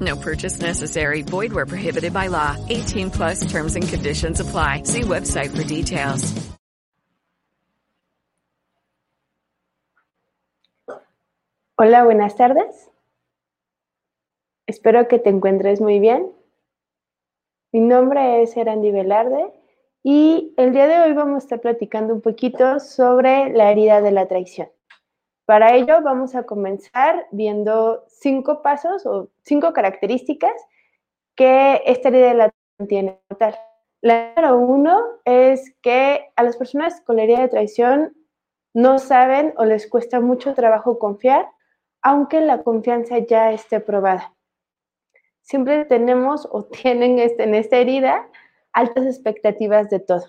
No purchase necessary. Void where prohibited by law. 18 plus terms and conditions apply. See website for details. Hola, buenas tardes. Espero que te encuentres muy bien. Mi nombre es Erandi Velarde y el día de hoy vamos a estar platicando un poquito sobre la herida de la traición. Para ello vamos a comenzar viendo cinco pasos o cinco características que esta herida de la tiene. La número uno es que a las personas con la herida de traición no saben o les cuesta mucho trabajo confiar, aunque la confianza ya esté probada. Siempre tenemos o tienen este, en esta herida altas expectativas de todo,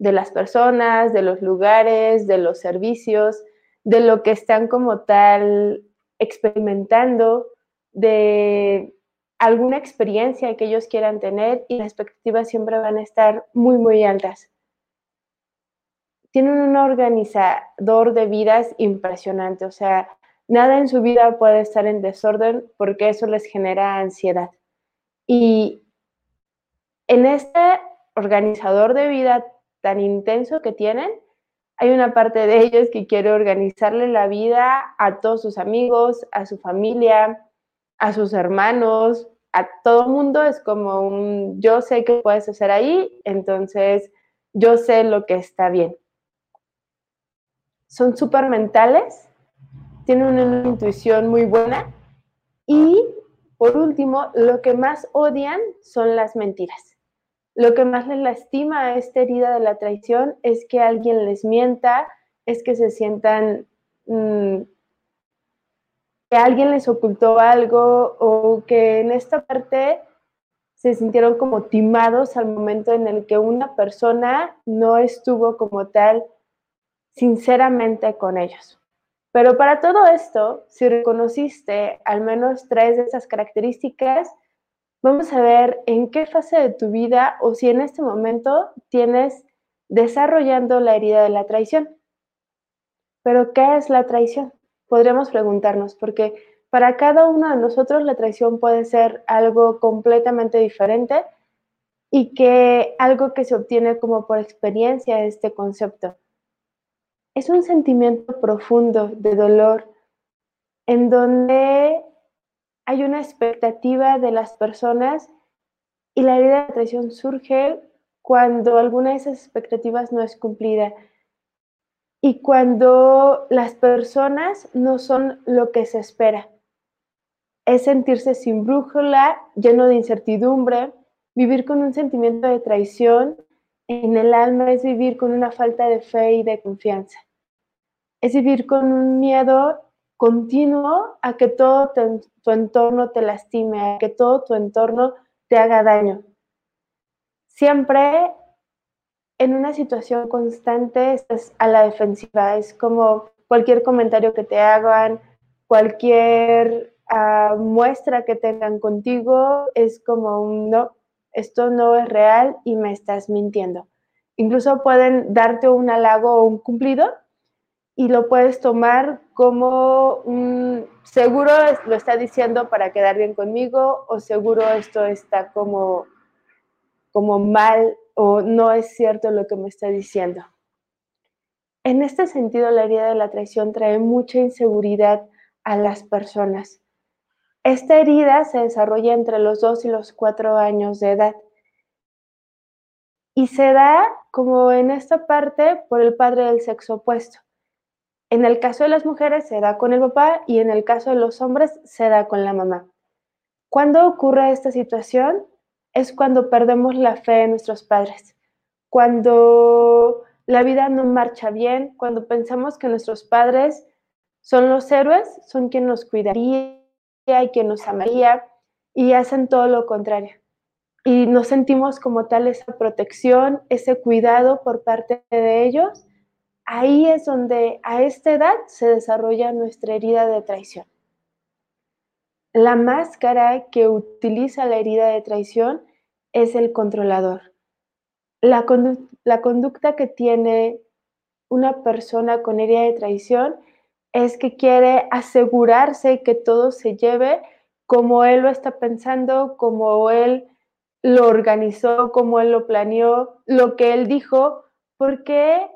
de las personas, de los lugares, de los servicios, de lo que están como tal experimentando, de alguna experiencia que ellos quieran tener y las expectativas siempre van a estar muy, muy altas. Tienen un organizador de vidas impresionante, o sea, nada en su vida puede estar en desorden porque eso les genera ansiedad. Y en este organizador de vida tan intenso que tienen, hay una parte de ellos que quiere organizarle la vida a todos sus amigos, a su familia, a sus hermanos, a todo mundo. Es como un, yo sé qué puedes hacer ahí, entonces yo sé lo que está bien. Son súper mentales, tienen una intuición muy buena y, por último, lo que más odian son las mentiras. Lo que más les lastima a esta herida de la traición es que alguien les mienta, es que se sientan mm, que alguien les ocultó algo o que en esta parte se sintieron como timados al momento en el que una persona no estuvo como tal sinceramente con ellos. Pero para todo esto, si reconociste al menos tres de esas características, Vamos a ver en qué fase de tu vida o si en este momento tienes desarrollando la herida de la traición. Pero ¿qué es la traición? Podríamos preguntarnos, porque para cada uno de nosotros la traición puede ser algo completamente diferente y que algo que se obtiene como por experiencia este concepto. Es un sentimiento profundo de dolor en donde hay una expectativa de las personas y la herida de traición surge cuando alguna de esas expectativas no es cumplida y cuando las personas no son lo que se espera. Es sentirse sin brújula, lleno de incertidumbre, vivir con un sentimiento de traición en el alma es vivir con una falta de fe y de confianza. Es vivir con un miedo continuo a que todo tu entorno te lastime, a que todo tu entorno te haga daño. Siempre en una situación constante estás a la defensiva, es como cualquier comentario que te hagan, cualquier uh, muestra que tengan contigo, es como un no, esto no es real y me estás mintiendo. Incluso pueden darte un halago o un cumplido y lo puedes tomar como seguro lo está diciendo para quedar bien conmigo o seguro esto está como, como mal o no es cierto lo que me está diciendo. En este sentido, la herida de la traición trae mucha inseguridad a las personas. Esta herida se desarrolla entre los dos y los cuatro años de edad y se da como en esta parte por el padre del sexo opuesto. En el caso de las mujeres se da con el papá y en el caso de los hombres se da con la mamá. Cuando ocurre esta situación es cuando perdemos la fe en nuestros padres, cuando la vida no marcha bien, cuando pensamos que nuestros padres son los héroes, son quien nos cuidaría y quien nos amaría y hacen todo lo contrario. y nos sentimos como tal esa protección, ese cuidado por parte de ellos, ahí es donde a esta edad se desarrolla nuestra herida de traición. La máscara que utiliza la herida de traición es el controlador. La, conducta que tiene una persona con herida de traición es que quiere asegurarse que todo se lleve como él lo está pensando, como él lo organizó, como él lo planeó, lo que él dijo, porque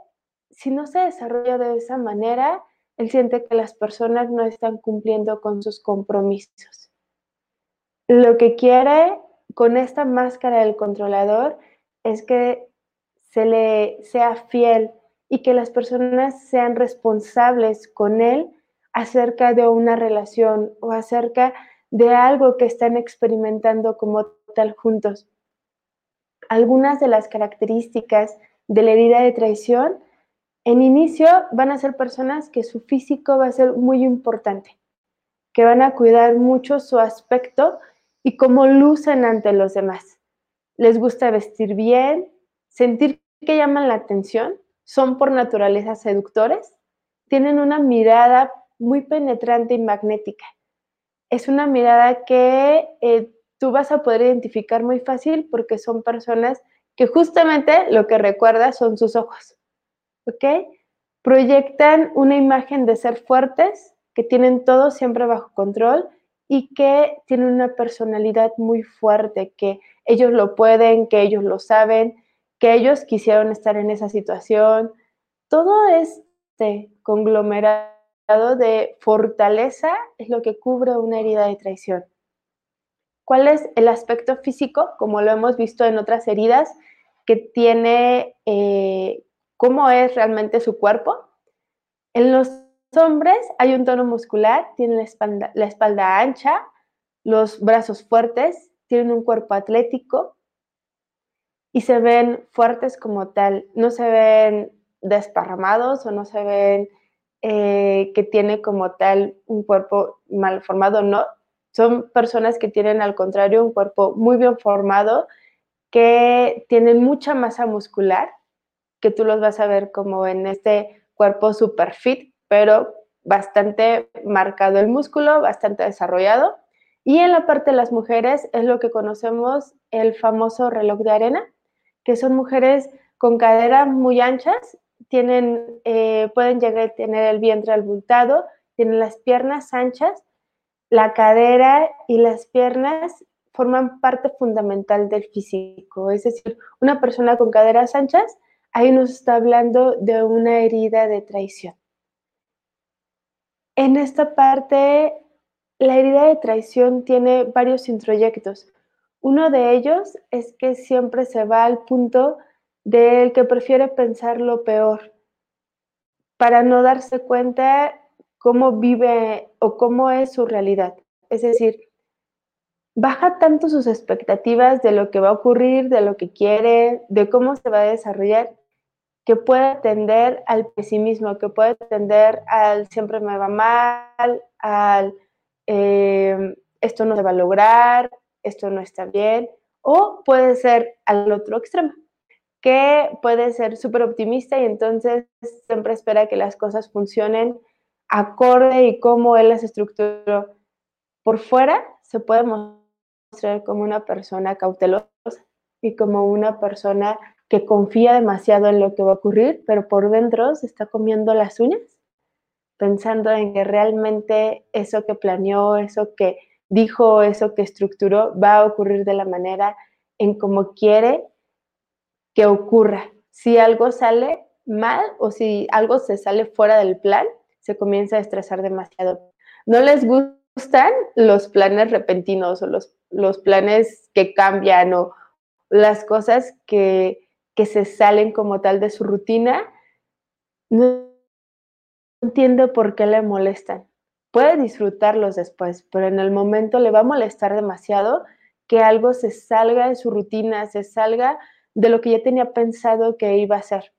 si no se desarrolla de esa manera, él siente que las personas no están cumpliendo con sus compromisos. Lo que quiere con esta máscara del controlador es que se le sea fiel y que las personas sean responsables con él acerca de una relación o acerca de algo que están experimentando como tal juntos. Algunas de las características de la herida de traición, en inicio van a ser personas que su físico va a ser muy importante, que van a cuidar mucho su aspecto y cómo lucen ante los demás. Les gusta vestir bien, sentir que llaman la atención, son por naturaleza seductores, tienen una mirada muy penetrante y magnética es una mirada que eh, tú vas a poder identificar muy fácil porque son personas que justamente lo que recuerda son sus ojos, ¿ok? Proyectan una imagen de ser fuertes, que tienen todo siempre bajo control y que tienen una personalidad muy fuerte, que ellos lo pueden, que ellos lo saben, que ellos quisieron estar en esa situación. Todo este conglomerado de fortaleza es lo que cubre una herida de traición. ¿Cuál es el aspecto físico, como lo hemos visto en otras heridas, que tiene, eh, cómo es realmente su cuerpo? En los hombres hay un tono muscular, tienen la espalda, ancha, los brazos fuertes, tienen un cuerpo atlético y se ven fuertes como tal, no se ven desparramados o no se ven eh, que tiene como tal un cuerpo mal formado, no. Son personas que tienen al contrario un cuerpo muy bien formado, que tienen mucha masa muscular, que tú los vas a ver como en este cuerpo super fit, pero bastante marcado el músculo, bastante desarrollado. Y en la parte de las mujeres es lo que conocemos el famoso reloj de arena, que son mujeres con caderas muy anchas tienen, eh, pueden llegar a tener el vientre abultado, tienen las piernas anchas, la cadera y las piernas forman parte fundamental del físico. Es decir, una persona con caderas anchas, ahí nos está hablando de una herida de traición. En esta parte, la herida de traición tiene varios introyectos. Uno de ellos es que siempre se va al punto del que prefiere pensar lo peor para no darse cuenta cómo vive o cómo es su realidad. Es decir, baja tanto sus expectativas de lo que va a ocurrir, de lo que quiere, de cómo se va a desarrollar, que puede tender al pesimismo, que puede tender al siempre me va mal, al eh, esto no se va a lograr, esto no está bien, o puede ser al otro extremo, que puede ser súper optimista y entonces siempre espera que las cosas funcionen acorde y como él las estructuró. Por fuera se puede mostrar como una persona cautelosa y como una persona que confía demasiado en lo que va a ocurrir, pero por dentro se está comiendo las uñas, pensando en que realmente eso que planeó, eso que dijo, eso que estructuró, va a ocurrir de la manera en como quiere que ocurra. Si algo sale mal o si algo se sale fuera del plan, se comienza a estresar demasiado. No les gustan los planes repentinos o los, los planes que cambian o las cosas que, que se salen como tal de su rutina. No entiende por qué le molestan. Puede disfrutarlos después, pero en el momento le va a molestar demasiado que algo se salga de su rutina, se salga de lo que ya tenía pensado que iba a hacer.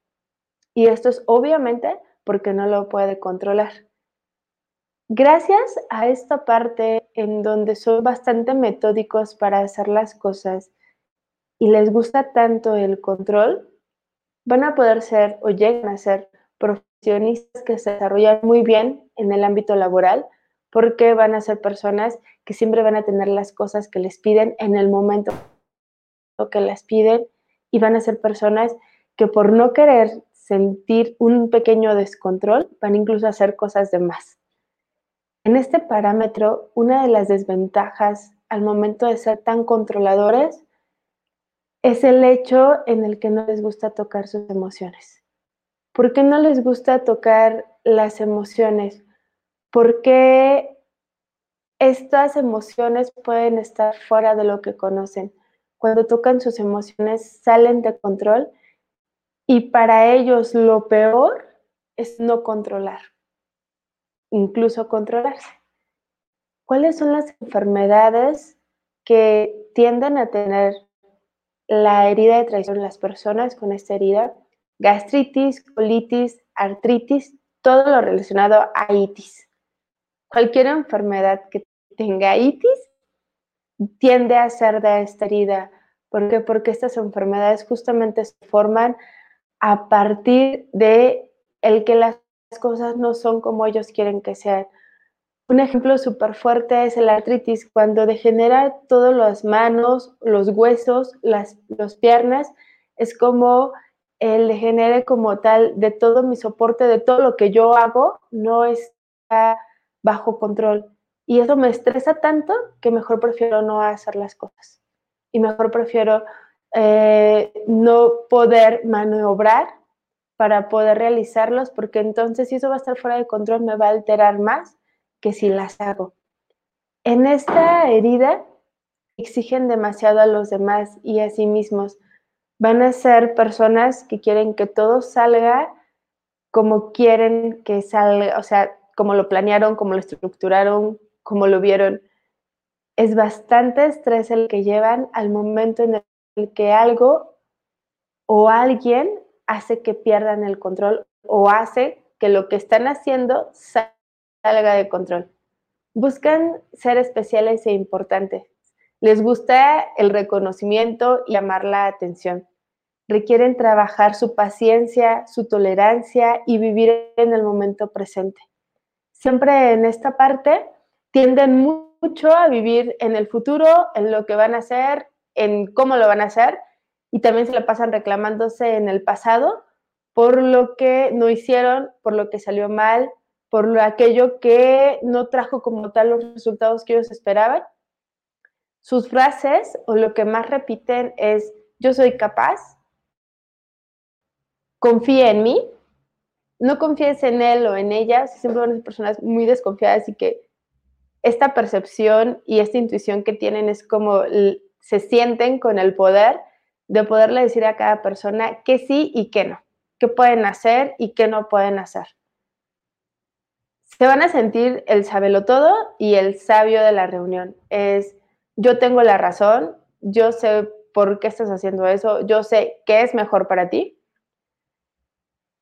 Y esto es obviamente porque no lo puede controlar. Gracias a esta parte en donde son bastante metódicos para hacer las cosas y les gusta tanto el control, van a poder ser o llegan a ser profesionistas que se desarrollan muy bien en el ámbito laboral porque van a ser personas que siempre van a tener las cosas que les piden en el momento que las piden y van a ser personas que por no querer sentir un pequeño descontrol van incluso a hacer cosas de más. En este parámetro, una de las desventajas al momento de ser tan controladores es el hecho en el que no les gusta tocar sus emociones. ¿Por qué no les gusta tocar las emociones? Porque estas emociones pueden estar fuera de lo que conocen. Cuando tocan sus emociones salen de control y para ellos lo peor es no controlar, incluso controlarse. ¿Cuáles son las enfermedades que tienden a tener la herida de traición las personas con esta herida? Gastritis, colitis, artritis, todo lo relacionado a itis. Cualquier enfermedad que tenga itis tiende a ser de esta herida. ¿Por qué? Porque estas enfermedades justamente se forman a partir de el que las cosas no son como ellos quieren que sean. Un ejemplo súper fuerte es el artritis, cuando degenera todas las manos, los huesos, las los piernas, es como el degenere como tal de todo mi soporte, de todo lo que yo hago, no está bajo control. Y eso me estresa tanto que mejor prefiero no hacer las cosas. Y mejor prefiero eh, no poder maniobrar para poder realizarlos, porque entonces si eso va a estar fuera de control me va a alterar más que si las hago. En esta herida exigen demasiado a los demás y a sí mismos. Van a ser personas que quieren que todo salga como quieren que salga, o sea, como lo planearon, como lo estructuraron, como lo vieron. Es bastante estrés el que llevan al momento en el que algo o alguien hace que pierdan el control o hace que lo que están haciendo salga de control. Buscan ser especiales e importantes. Les gusta el reconocimiento y llamar la atención. Requieren trabajar su paciencia, su tolerancia y vivir en el momento presente. Siempre en esta parte tienden mucho a vivir en el futuro, en lo que van a hacer, en cómo lo van a hacer, y también se lo pasan reclamándose en el pasado por lo que no hicieron, por lo que salió mal, por lo, aquello que no trajo como tal los resultados que ellos esperaban. Sus frases o lo que más repiten es yo soy capaz, confía en mí, no confíes en él o en ella, siempre van a ser personas muy desconfiadas y que esta percepción y esta intuición que tienen es como se sienten con el poder de poderle decir a cada persona que sí y que no, qué pueden hacer y qué no pueden hacer. Se van a sentir el sabelo todo y el sabio de la reunión. Es yo tengo la razón, yo sé por qué estás haciendo eso, yo sé qué es mejor para ti.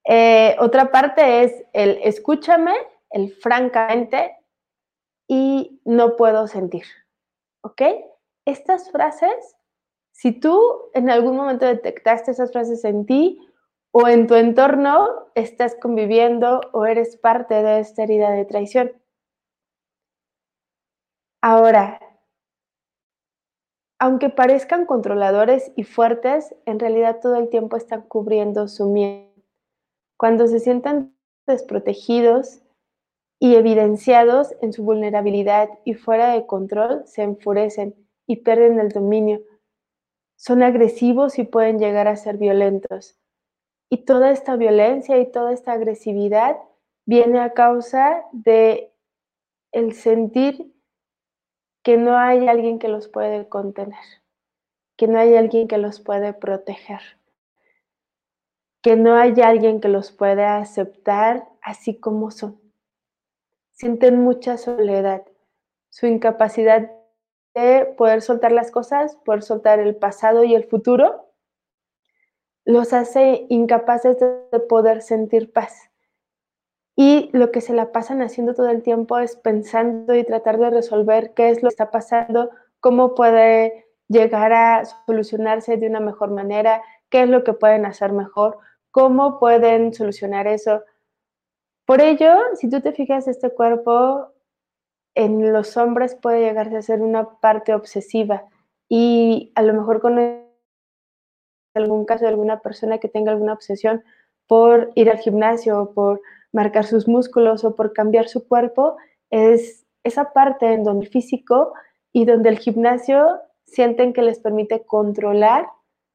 Eh, otra parte es el escúchame, el francamente, y no puedo sentir. ¿Ok? Estas frases, si tú en algún momento detectaste esas frases en ti o en tu entorno, estás conviviendo o eres parte de esta herida de traición. Ahora, aunque parezcan controladores y fuertes, en realidad todo el tiempo están cubriendo su miedo. Cuando se sientan desprotegidos, y evidenciados en su vulnerabilidad y fuera de control, se enfurecen y pierden el dominio. Son agresivos y pueden llegar a ser violentos. Y toda esta violencia y toda esta agresividad viene a causa de el sentir que no hay alguien que los puede contener, que no hay alguien que los puede proteger, que no hay alguien que los puede aceptar así como son. Sienten mucha soledad, su incapacidad de poder soltar las cosas, poder soltar el pasado y el futuro, los hace incapaces de poder sentir paz. Y lo que se la pasan haciendo todo el tiempo es pensando y tratar de resolver qué es lo que está pasando, cómo puede llegar a solucionarse de una mejor manera, qué es lo que pueden hacer mejor, cómo pueden solucionar eso. Por ello, si tú te fijas, este cuerpo en los hombres puede llegarse a ser una parte obsesiva y a lo mejor con algún caso de alguna persona que tenga alguna obsesión por ir al gimnasio, por marcar sus músculos o por cambiar su cuerpo, es esa parte en donde el físico y donde el gimnasio sienten que les permite controlar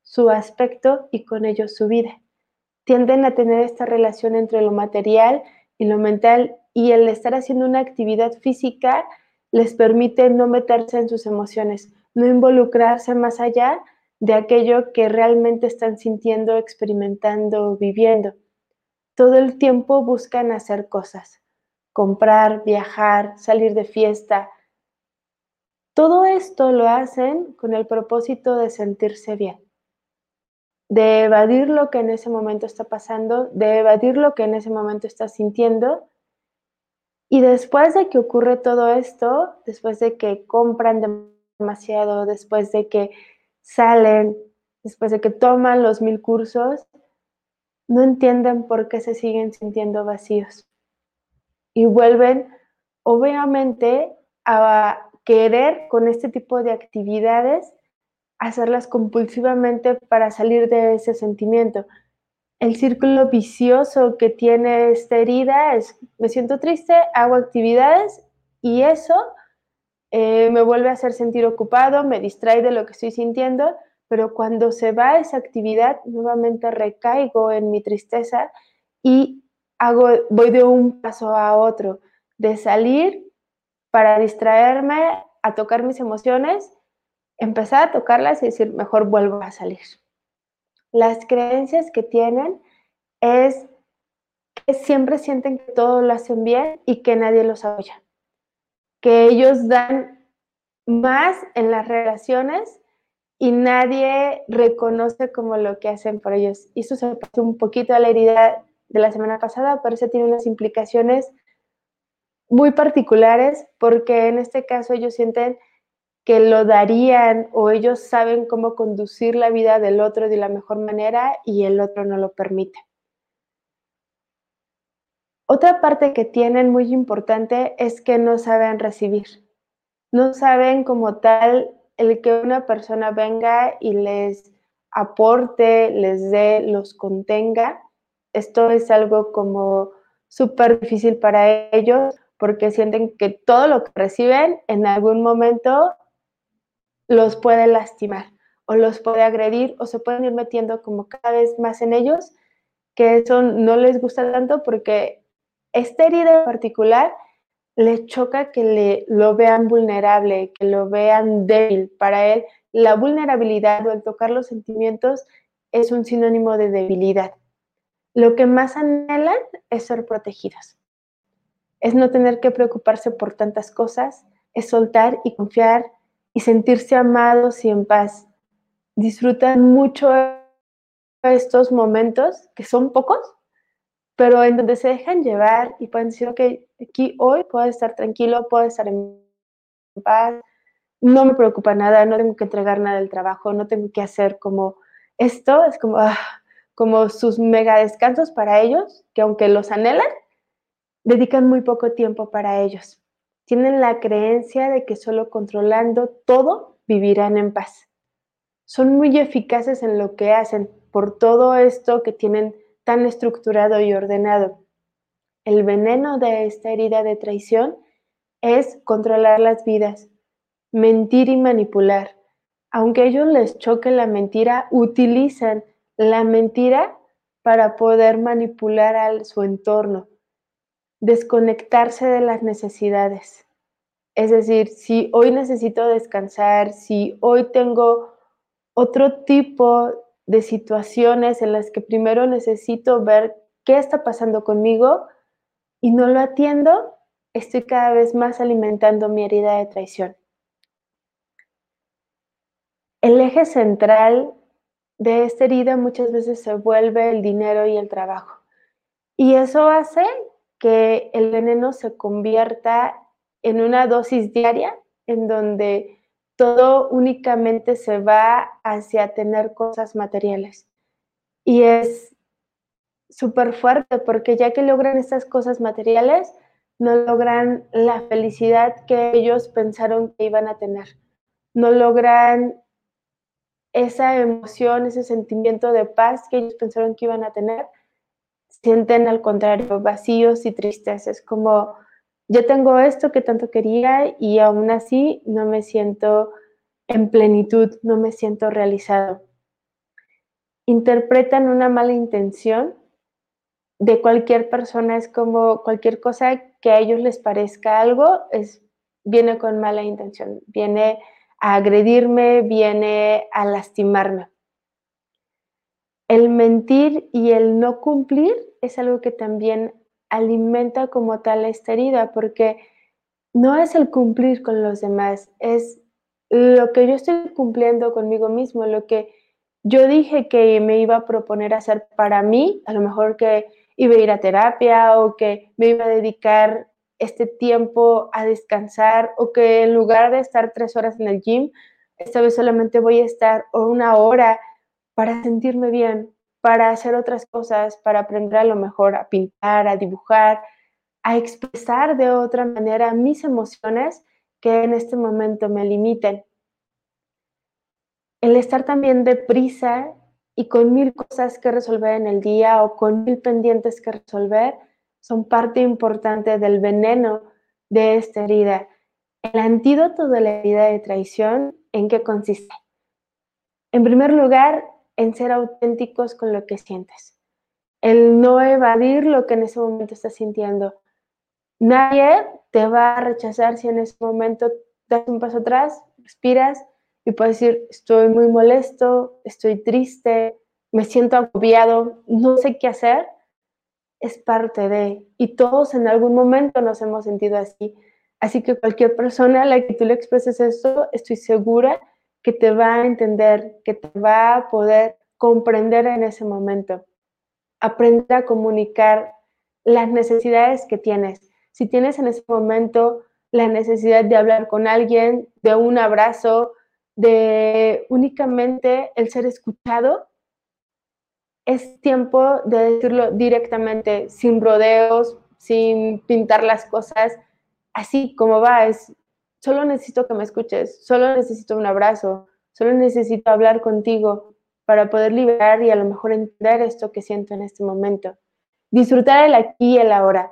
su aspecto y con ello su vida. Tienden a tener esta relación entre lo material y lo mental y el estar haciendo una actividad física les permite no meterse en sus emociones, no involucrarse más allá de aquello que realmente están sintiendo, experimentando, viviendo. Todo el tiempo buscan hacer cosas, comprar, viajar, salir de fiesta. Todo esto lo hacen con el propósito de sentirse bien, de evadir lo que en ese momento está pasando, de evadir lo que en ese momento está sintiendo. Y después de que ocurre todo esto, después de que compran demasiado, después de que salen, después de que toman los mil cursos, no entienden por qué se siguen sintiendo vacíos. Y vuelven, obviamente, a querer con este tipo de actividades hacerlas compulsivamente para salir de ese sentimiento. El círculo vicioso que tiene esta herida es, me siento triste, hago actividades y eso eh, me vuelve a hacer sentir ocupado, me distrae de lo que estoy sintiendo, pero cuando se va esa actividad, nuevamente recaigo en mi tristeza y hago, voy de un paso a otro, de salir para distraerme, a tocar mis emociones, empezar a tocarlas y decir, mejor vuelvo a salir. Las creencias que tienen es que siempre sienten que todo lo hacen bien y que nadie los apoya que ellos dan más en las relaciones y nadie reconoce como lo que hacen por ellos. Y eso se pasó un poquito a la herida de la semana pasada, pero eso tiene unas implicaciones muy particulares porque en este caso ellos sienten que lo darían o ellos saben cómo conducir la vida del otro de la mejor manera y el otro no lo permite. Otra parte que tienen muy importante es que no saben recibir. No saben como tal el que una persona venga y les aporte, les dé, los contenga. Esto es algo como súper difícil para ellos porque sienten que todo lo que reciben en algún momento los puede lastimar o los puede agredir o se pueden ir metiendo como cada vez más en ellos, que eso no les gusta tanto porque esta herida en particular le choca que le, lo vean vulnerable, que lo vean débil. Para él, la vulnerabilidad o el tocar los sentimientos es un sinónimo de debilidad. Lo que más anhelan es ser protegidos. Es no tener que preocuparse por tantas cosas, es soltar y confiar y sentirse amados y en paz. Disfrutan mucho estos momentos, que son pocos, pero en donde se dejan llevar y pueden decir, ok, aquí hoy puedo estar tranquilo, puedo estar en paz, no me preocupa nada, no tengo que entregar nada del trabajo, no tengo que hacer como esto, es como, ah, como sus mega descansos para ellos, que aunque los anhelan, dedican muy poco tiempo para ellos. Tienen la creencia de que solo controlando todo vivirán en paz. Son muy eficaces en lo que hacen por todo esto que tienen tan estructurado y ordenado. El veneno de esta herida de traición es controlar las vidas, mentir y manipular. Aunque a ellos les choque la mentira, utilizan la mentira para poder manipular a su entorno, desconectarse de las necesidades. Es decir, si hoy necesito descansar, si hoy tengo otro tipo de situaciones en las que primero necesito ver qué está pasando conmigo y no lo atiendo, estoy cada vez más alimentando mi herida de traición. El eje central de esta herida muchas veces se vuelve el dinero y el trabajo. Y eso hace que el veneno se convierta en una dosis diaria en donde todo únicamente se va hacia tener cosas materiales. Y es súper fuerte porque ya que logran estas cosas materiales, no logran la felicidad que ellos pensaron que iban a tener. No logran esa emoción, ese sentimiento de paz que ellos pensaron que iban a tener. Sienten al contrario vacíos y tristes. Es como, yo tengo esto que tanto quería y aún así no me siento en plenitud, no me siento realizado. Interpretan una mala intención de cualquier persona, es como cualquier cosa que a ellos les parezca algo, es, viene con mala intención, viene a agredirme, viene a lastimarme. El mentir y el no cumplir es algo que también alimenta como tal esta herida, porque no es el cumplir con los demás, es lo que yo estoy cumpliendo conmigo mismo, lo que yo dije que me iba a proponer hacer para mí, a lo mejor que iba a ir a terapia o que me iba a dedicar este tiempo a descansar o que en lugar de estar tres horas en el gym, esta vez solamente voy a estar una hora para sentirme bien, para hacer otras cosas, para aprender a lo mejor a pintar, a dibujar, a expresar de otra manera mis emociones que en este momento me limiten. El estar también deprisa y con mil cosas que resolver en el día o con mil pendientes que resolver son parte importante del veneno de esta herida. El antídoto de la herida de traición, ¿en qué consiste? En primer lugar, en ser auténticos con lo que sientes. El no evadir lo que en ese momento estás sintiendo. Nadie te va a rechazar si en ese momento das un paso atrás, respiras y puedes decir, estoy muy molesto, estoy triste, me siento agobiado, no sé qué hacer. Es parte de, y todos en algún momento nos hemos sentido así. Así que cualquier persona a la que tú le expreses esto, estoy segura que te va a entender, que te va a poder comprender en ese momento. Aprende a comunicar las necesidades que tienes. Si tienes en ese momento la necesidad de hablar con alguien, de un abrazo, de únicamente el ser escuchado, es tiempo de decirlo directamente, sin rodeos, sin pintar las cosas, así como va, es solo necesito que me escuches, solo necesito un abrazo, solo necesito hablar contigo para poder liberar y a lo mejor entender esto que siento en este momento. Disfrutar el aquí y el ahora.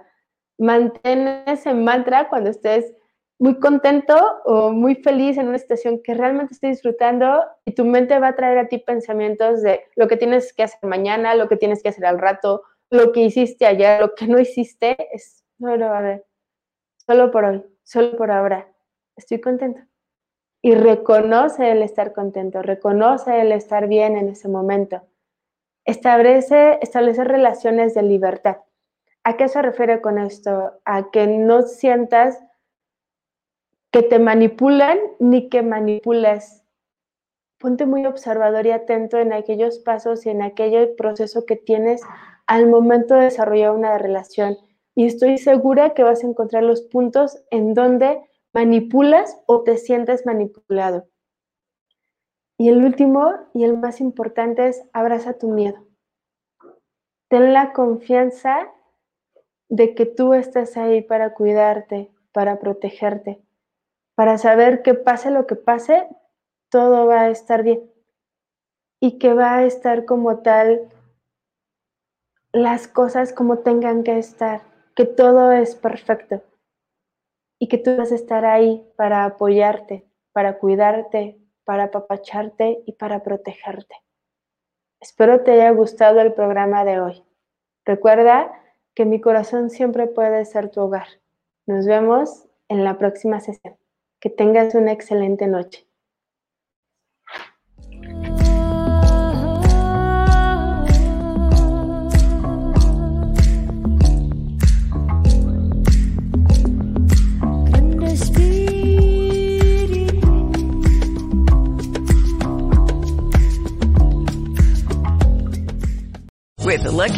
Mantén ese mantra cuando estés muy contento o muy feliz en una situación que realmente estés disfrutando y tu mente va a traer a ti pensamientos de lo que tienes que hacer mañana, lo que tienes que hacer al rato, lo que hiciste ayer, lo que no hiciste, es, no lo va a ver. Solo por hoy, solo por ahora estoy contento. Y reconoce el estar contento, reconoce el estar bien en ese momento. Establece, establece relaciones de libertad. ¿A qué se refiere con esto? A que no sientas que te manipulan ni que manipulas. Ponte muy observador y atento en aquellos pasos y en aquel proceso que tienes al momento de desarrollar una relación. Y estoy segura que vas a encontrar los puntos en donde manipulas o te sientes manipulado. Y el último y el más importante es abraza tu miedo. Ten la confianza de que tú estás ahí para cuidarte, para protegerte, para saber que pase lo que pase, todo va a estar bien y que va a estar como tal las cosas como tengan que estar, que todo es perfecto y que tú vas a estar ahí para apoyarte, para cuidarte, para apapacharte y para protegerte. Espero te haya gustado el programa de hoy. Recuerda que mi corazón siempre puede ser tu hogar. Nos vemos en la próxima sesión. Que tengas una excelente noche.